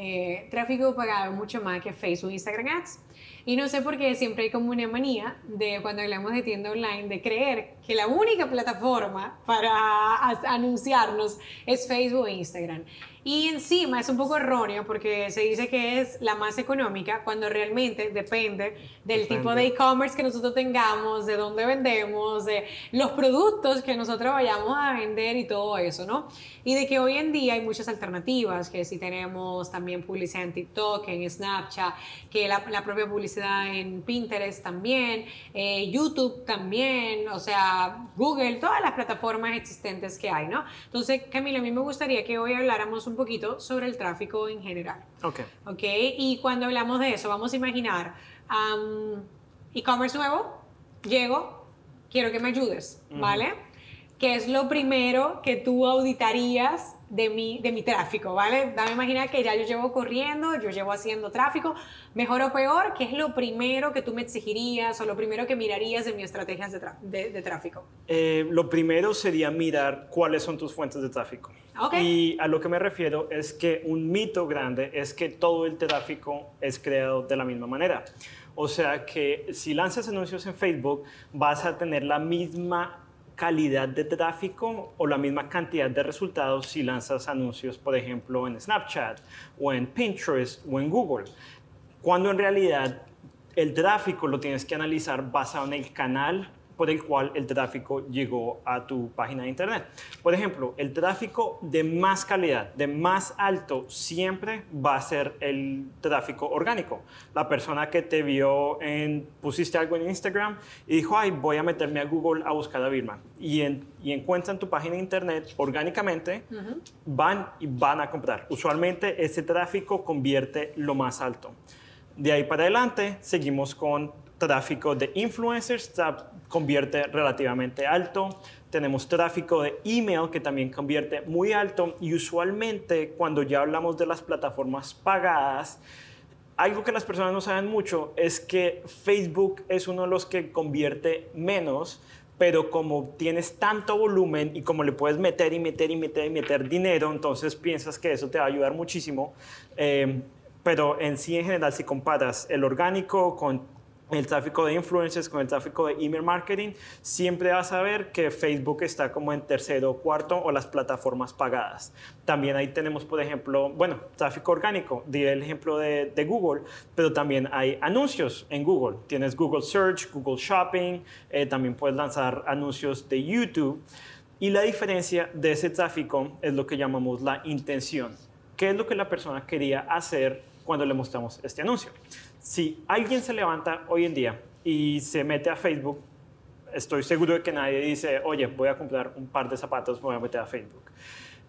eh, tráfico pagado mucho más que Facebook, Instagram Ads. Y no sé por qué siempre hay como una manía de cuando hablamos de tienda online de creer que la única plataforma para anunciarnos es Facebook e Instagram. Y encima es un poco erróneo porque se dice que es la más económica cuando realmente depende del tipo de e-commerce que nosotros tengamos, de dónde vendemos, de los productos que nosotros vayamos a vender y todo eso, ¿no? Y de que hoy en día hay muchas alternativas, que si tenemos también publicidad en TikTok, en Snapchat, que la, la propia publicidad en Pinterest también, eh, YouTube también, o sea, Google, todas las plataformas existentes que hay, ¿no? Entonces, Camila, a mí me gustaría que hoy habláramos un poquito sobre el tráfico en general. Ok. Ok, y cuando hablamos de eso, vamos a imaginar e-commerce nuevo, llego, quiero que me ayudes, ¿vale? ¿Qué es lo primero que tú auditarías de mi, de mi tráfico, ¿vale? Dame imaginar que ya yo llevo corriendo, yo llevo haciendo tráfico, mejor o peor, ¿qué es lo primero que tú me exigirías o lo primero que mirarías en mis estrategias de, de, tráfico? Eh, lo primero sería mirar cuáles son tus fuentes de tráfico. Y a lo que me refiero es que un mito grande es que todo el tráfico es creado de la misma manera. O sea que si lanzas anuncios en Facebook, vas a tener la misma calidad de tráfico o la misma cantidad de resultados si lanzas anuncios, por ejemplo, en Snapchat o en Pinterest o en Google. Cuando en realidad el tráfico lo tienes que analizar basado en el canal por el cual el tráfico llegó a tu página de internet. Por ejemplo, el tráfico de más calidad, de más alto, siempre va a ser el tráfico orgánico. La persona que te vio en, pusiste algo en Instagram y dijo, ay, voy a meterme a Google a buscar a Vilma. Y, en, y encuentran tu página de internet orgánicamente, van y van a comprar. Usualmente ese tráfico convierte lo más alto. De ahí para adelante seguimos con tráfico de influencers, convierte relativamente alto. Tenemos tráfico de email que también convierte muy alto y usualmente cuando ya hablamos de las plataformas pagadas, algo que las personas no saben mucho es que Facebook es uno de los que convierte menos, pero como tienes tanto volumen y como le puedes meter y meter y meter y meter dinero, entonces piensas que eso te va a ayudar muchísimo. Eh, pero en sí, en general, si comparas el orgánico con el tráfico de influencers con el tráfico de email marketing, siempre vas a ver que Facebook está como en tercero o cuarto o las plataformas pagadas. También ahí tenemos, por ejemplo, bueno, tráfico orgánico, diré el ejemplo de, Google, pero también hay anuncios en Google. Tienes Google Search, Google Shopping, eh, también puedes lanzar anuncios de YouTube. Y la diferencia de ese tráfico es lo que llamamos la intención. ¿Qué es lo que la persona quería hacer cuando le mostramos este anuncio? Si alguien se levanta hoy en día y se mete a Facebook, estoy seguro de que nadie dice, oye, voy a comprar un par de zapatos, voy a meter a Facebook.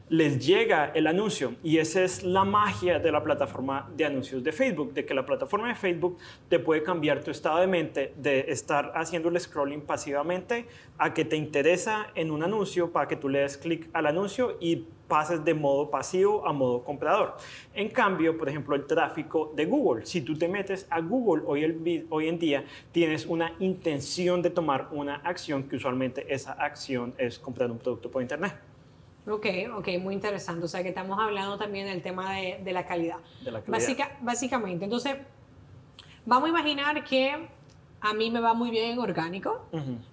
Les llega el anuncio y esa es la magia de la plataforma de anuncios de Facebook, de que la plataforma de Facebook te puede cambiar tu estado de mente de estar haciendo el scrolling pasivamente a que te interesa en un anuncio para que tú le des clic al anuncio y pases de modo pasivo a modo comprador. En cambio, por ejemplo, el tráfico de Google. Si tú te metes a Google hoy, hoy en día, tienes una intención de tomar una acción que usualmente esa acción es comprar un producto por Internet. Ok, ok, muy interesante. O sea que estamos hablando también del tema de, la calidad. De la calidad. básicamente, entonces, vamos a imaginar que a mí me va muy bien en orgánico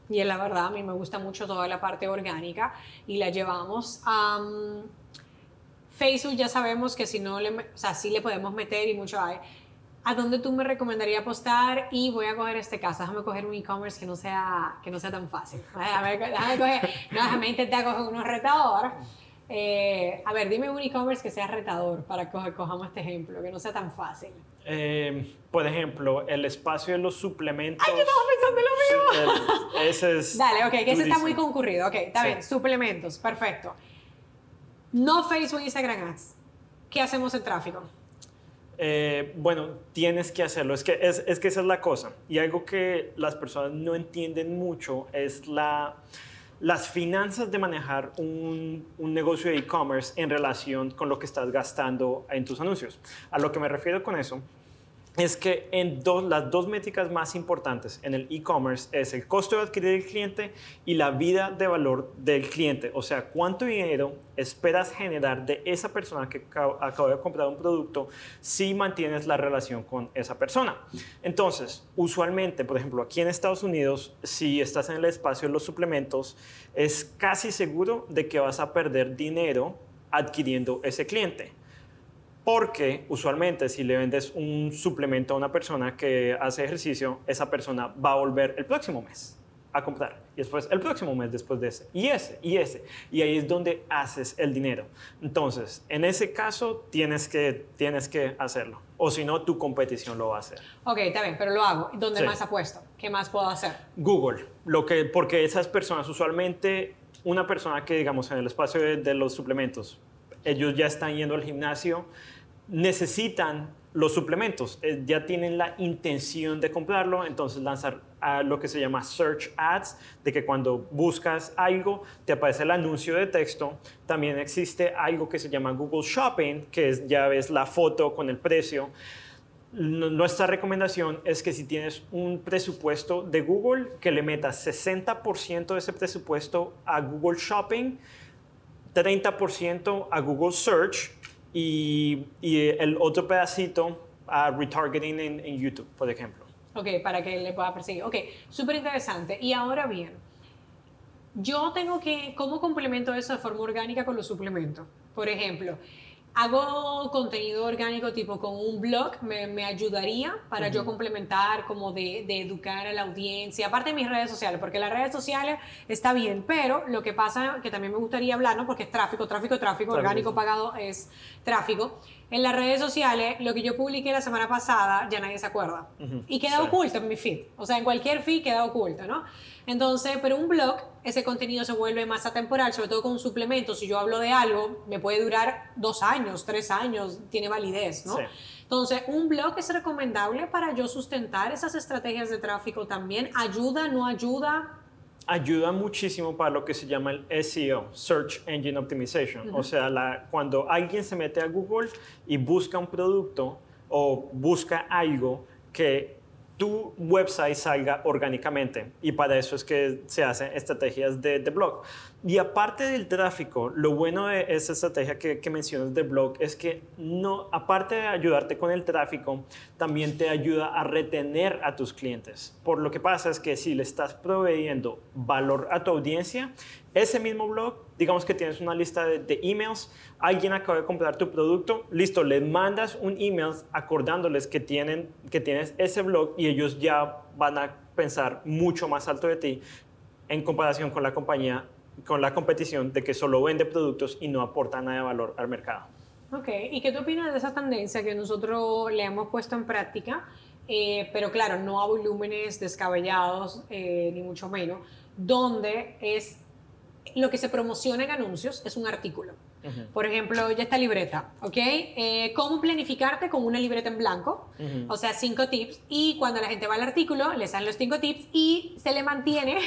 y es la verdad, a mí me gusta mucho toda la parte orgánica y la llevamos a Facebook, ya sabemos que si no le, o sea, sí le podemos meter y mucho hay. ¿A dónde tú me recomendarías apostar? Y voy a coger este caso, déjame coger un e-commerce que, no sea, que no sea tan fácil. Déjame, déjame, coger, no, déjame intentar coger unos retador. Eh, a ver, dime un e-commerce que sea retador para que cojamos este ejemplo, que no sea tan fácil. Eh, por ejemplo, el espacio de los suplementos. ¡Ay, yo estaba pensando lo mismo! ese es. Dale, ok, que ese está muy concurrido. Ok, está bien, suplementos, perfecto. No Facebook, Instagram Ads. ¿Qué hacemos en tráfico? Eh, bueno, tienes que hacerlo. Es que, es, que esa es la cosa. Y algo que las personas no entienden mucho es la, las finanzas de manejar un negocio de e-commerce en relación con lo que estás gastando en tus anuncios. A lo que me refiero con eso es que en las dos métricas más importantes en el e-commerce es el costo de adquirir el cliente y la vida de valor del cliente. O sea, cuánto dinero esperas generar de esa persona que acaba de comprar un producto si mantienes la relación con esa persona. Entonces, usualmente, por ejemplo, aquí en Estados Unidos, si estás en el espacio de los suplementos, es casi seguro de que vas a perder dinero adquiriendo ese cliente. Porque usualmente si le vendes un suplemento a una persona que hace ejercicio, esa persona va a volver el próximo mes a comprar. Y después el próximo mes después de ese. Y ese, y ese. Y ahí es donde haces el dinero. Entonces, en ese caso tienes que, tienes que hacerlo. O si no, tu competición lo va a hacer. Ok, está bien, pero lo hago. ¿Dónde más apuesto? ¿Qué más puedo hacer? Google. Lo que, porque esas personas, usualmente, una persona que, digamos, en el espacio de, de los suplementos, ellos ya están yendo al gimnasio, necesitan los suplementos, eh, ya tienen la intención de comprarlo, entonces lanzar lo que se llama search ads, de que cuando buscas algo te aparece el anuncio de texto. También existe algo que se llama Google Shopping, que es, ya ves la foto con el precio. Nuestra recomendación es que si tienes un presupuesto de Google, que le metas 60% de ese presupuesto a Google Shopping, 30% a Google Search y, el otro pedacito a retargeting en, YouTube, por ejemplo. Ok, para que le pueda perseguir. Ok, súper interesante. Y ahora bien, yo tengo que, ¿cómo complemento eso de forma orgánica con los suplementos? Por ejemplo, hago contenido orgánico tipo con un blog, me, me ayudaría para yo complementar, como de, de, educar a la audiencia, aparte de mis redes sociales, porque las redes sociales está bien, pero lo que pasa, que también me gustaría hablar, ¿no? porque es tráfico, tráfico, tráfico, orgánico pagado es tráfico. En las redes sociales, lo que yo publiqué la semana pasada, ya nadie se acuerda. Y queda oculto en mi feed. O sea, en cualquier feed queda oculto, ¿no? Entonces, pero un blog, ese contenido se vuelve más atemporal, sobre todo con un suplemento. Si yo hablo de algo, me puede durar dos años, tres años, tiene validez, ¿no? Entonces, un blog es recomendable para yo sustentar esas estrategias de tráfico también. ¿Ayuda, no ayuda? Ayuda muchísimo para lo que se llama el SEO, Search Engine Optimization. O sea, la, cuando alguien se mete a Google y busca un producto o busca algo que tu website salga orgánicamente y para eso es que se hacen estrategias de, de blog. Y aparte del tráfico, lo bueno de esa estrategia que, que, mencionas de blog es que no, aparte de ayudarte con el tráfico, también te ayuda a retener a tus clientes. Por lo que pasa es que si le estás proveyendo valor a tu audiencia, ese mismo blog, digamos que tienes una lista de, emails, alguien acaba de comprar tu producto, listo, le mandas un email acordándoles que, tienen, que tienes ese blog y ellos ya van a pensar mucho más alto de ti en comparación con la compañía, con la competición de que solo vende productos y no aporta nada de valor al mercado. Ok, ¿y qué tú opinas de esa tendencia que nosotros le hemos puesto en práctica? Eh, pero claro, no a volúmenes descabellados, eh, ni mucho menos, donde es lo que se promociona en anuncios es un artículo. Por ejemplo, ya está libreta, ¿ok? Eh, ¿Cómo planificarte con una libreta en blanco? O sea, cinco tips. Y cuando la gente va al artículo, le salen los cinco tips y se le mantiene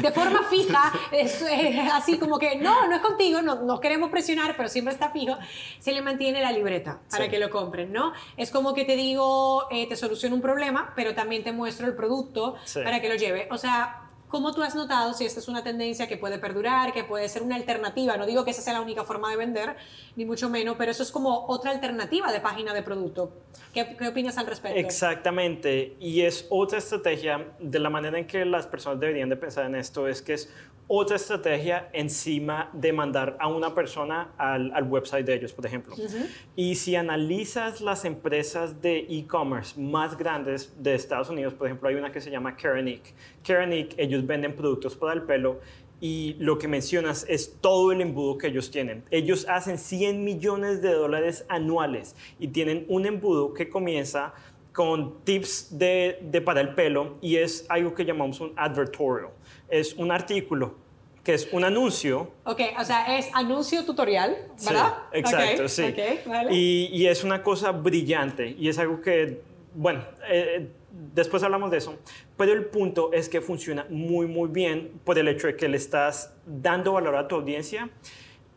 de forma fija. Es, así como que, no, no es contigo, no, no, queremos presionar, pero siempre está fijo. Se le mantiene la libreta para que lo compren, ¿no? Es como que te digo, eh, te soluciono un problema, pero también te muestro el producto para que lo lleve. O sea, ¿Cómo tú has notado si esta es una tendencia que puede perdurar, que puede ser una alternativa? No digo que esa sea la única forma de vender, ni mucho menos, pero eso es como otra alternativa de página de producto. ¿Qué, qué opinas al respecto? Exactamente, y es otra estrategia de la manera en que las personas deberían de pensar en esto, es que es otra estrategia encima de mandar a una persona al, al website de ellos, por ejemplo. Y si analizas las empresas de e-commerce más grandes de Estados Unidos, por ejemplo, hay una que se llama Kerenic. Kerenic, ellos venden productos para el pelo y lo que mencionas es todo el embudo que ellos tienen. Ellos hacen 100 millones de dólares anuales y tienen un embudo que comienza con tips de, de para el pelo y es algo que llamamos un advertorial es un artículo que es un anuncio. Ok, o sea, es anuncio tutorial, ¿verdad? Sí, exacto, sí. Okay, vale. y, y, es una cosa brillante y es algo que, bueno, eh, después hablamos de eso, pero el punto es que funciona muy, muy bien por el hecho de que le estás dando valor a tu audiencia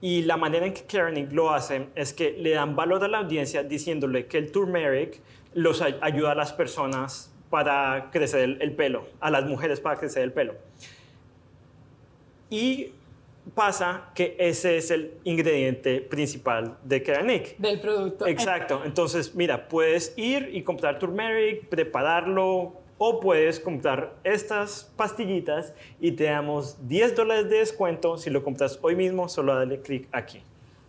y la manera en que Karen lo hace es que le dan valor a la audiencia diciéndole que el turmeric los ayuda a las personas para crecer el, pelo, a las mujeres para crecer el pelo. Y pasa que ese es el ingrediente principal de Keranic. Del producto. Exacto. Entonces, mira, puedes ir y comprar turmeric, prepararlo, o puedes comprar estas pastillitas y te damos 10 dólares de descuento si lo compras hoy mismo, solo dale clic aquí.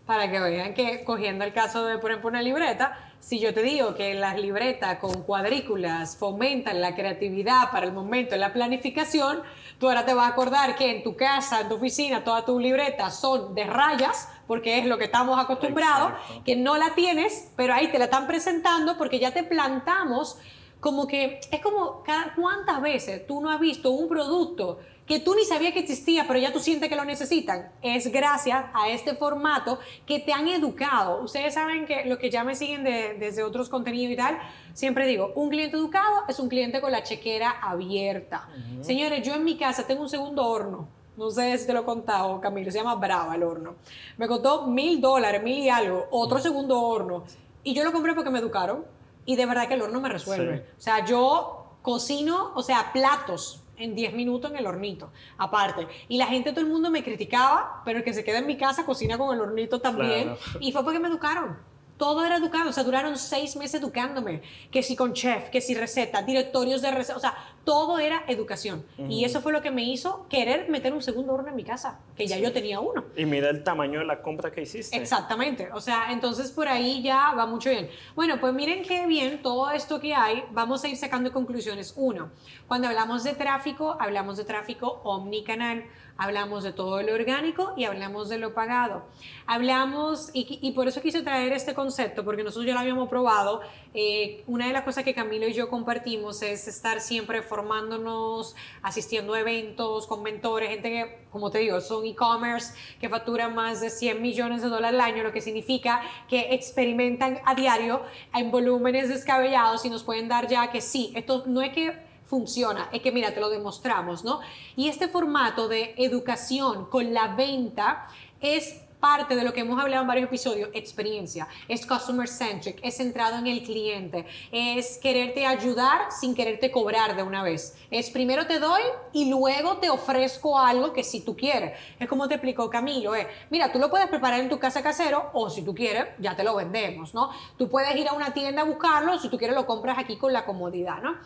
Para que vean que, cogiendo el caso de, por ejemplo, una libreta, si yo te digo que las libretas con cuadrículas fomentan la creatividad para el momento de la planificación, tú ahora te vas a acordar que en tu casa, en tu oficina, todas tus libretas son de rayas, porque es lo que estamos acostumbrados, que no la tienes, pero ahí te la están presentando porque ya te plantamos como que es como cada, cuántas veces tú no has visto un producto que tú ni sabías que existía, pero ya tú sientes que lo necesitan. Es gracias a este formato que te han educado. Ustedes saben que los que ya me siguen desde otros contenidos y tal, siempre digo, un cliente educado es un cliente con la chequera abierta. Señores, yo en mi casa tengo un segundo horno. No sé si te lo he contado, Camilo, se llama Brava el horno. Me costó mil dólares, mil y algo, otro segundo horno. Y yo lo compré porque me educaron y de verdad que el horno me resuelve. O sea, yo cocino, o sea, platos en 10 minutos en el hornito, aparte. Y la gente, todo el mundo me criticaba, pero el que se queda en mi casa cocina con el hornito también. Y fue porque me educaron todo era educado, o sea, duraron seis meses educándome, que si con chef, que si receta, directorios de receta, o sea, todo era educación. Y eso fue lo que me hizo querer meter un segundo horno en mi casa, que ya yo tenía uno. Y mira el tamaño de la compra que hiciste. Exactamente, o sea, entonces por ahí ya va mucho bien. Bueno, pues miren qué bien todo esto que hay, vamos a ir sacando conclusiones. Uno, cuando hablamos de tráfico, hablamos de tráfico omnicanal hablamos de todo lo orgánico y hablamos de lo pagado. Hablamos, y, por eso quise traer este concepto, porque nosotros ya lo habíamos probado. Eh, una de las cosas que Camilo y yo compartimos es estar siempre formándonos, asistiendo a eventos con mentores, gente que, como te digo, son e-commerce, que facturan más de 100 millones de dólares al año, lo que significa que experimentan a diario en volúmenes descabellados y nos pueden dar ya que sí, esto no es que funciona. Es que mira, te lo demostramos, ¿no? Y este formato de educación con la venta es parte de lo que hemos hablado en varios episodios, experiencia, es customer centric, es centrado en el cliente, es quererte ayudar sin quererte cobrar de una vez. Es primero te doy y luego te ofrezco algo que si tú quieres. Es como te explicó Camilo, eh, mira, tú lo puedes preparar en tu casa casero o si tú quieres, ya te lo vendemos, ¿no? Tú puedes ir a una tienda a buscarlo, si tú quieres lo compras aquí con la comodidad, ¿no?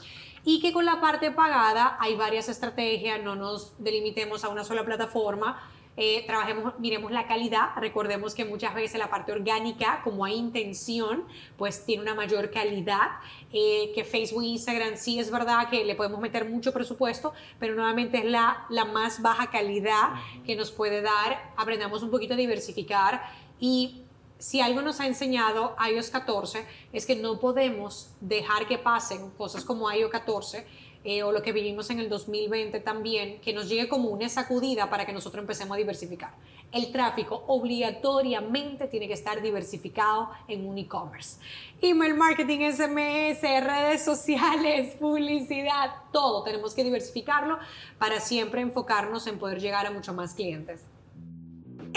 y que con la parte pagada hay varias estrategias, no nos delimitemos a una sola plataforma, eh, trabajemos, miremos la calidad, recordemos que muchas veces la parte orgánica, como hay intención, pues tiene una mayor calidad, eh, que Facebook e Instagram sí es verdad que le podemos meter mucho presupuesto, pero nuevamente es la, la más baja calidad que nos puede dar, aprendamos un poquito a diversificar. Y si algo nos ha enseñado iOS 14 es que no podemos dejar que pasen cosas como iOS 14 eh, o lo que vivimos en el 2020 también, que nos llegue como una sacudida para que nosotros empecemos a diversificar. El tráfico obligatoriamente tiene que estar diversificado en un e-commerce. Email marketing, SMS, redes sociales, publicidad, todo tenemos que diversificarlo para siempre enfocarnos en poder llegar a mucho más clientes.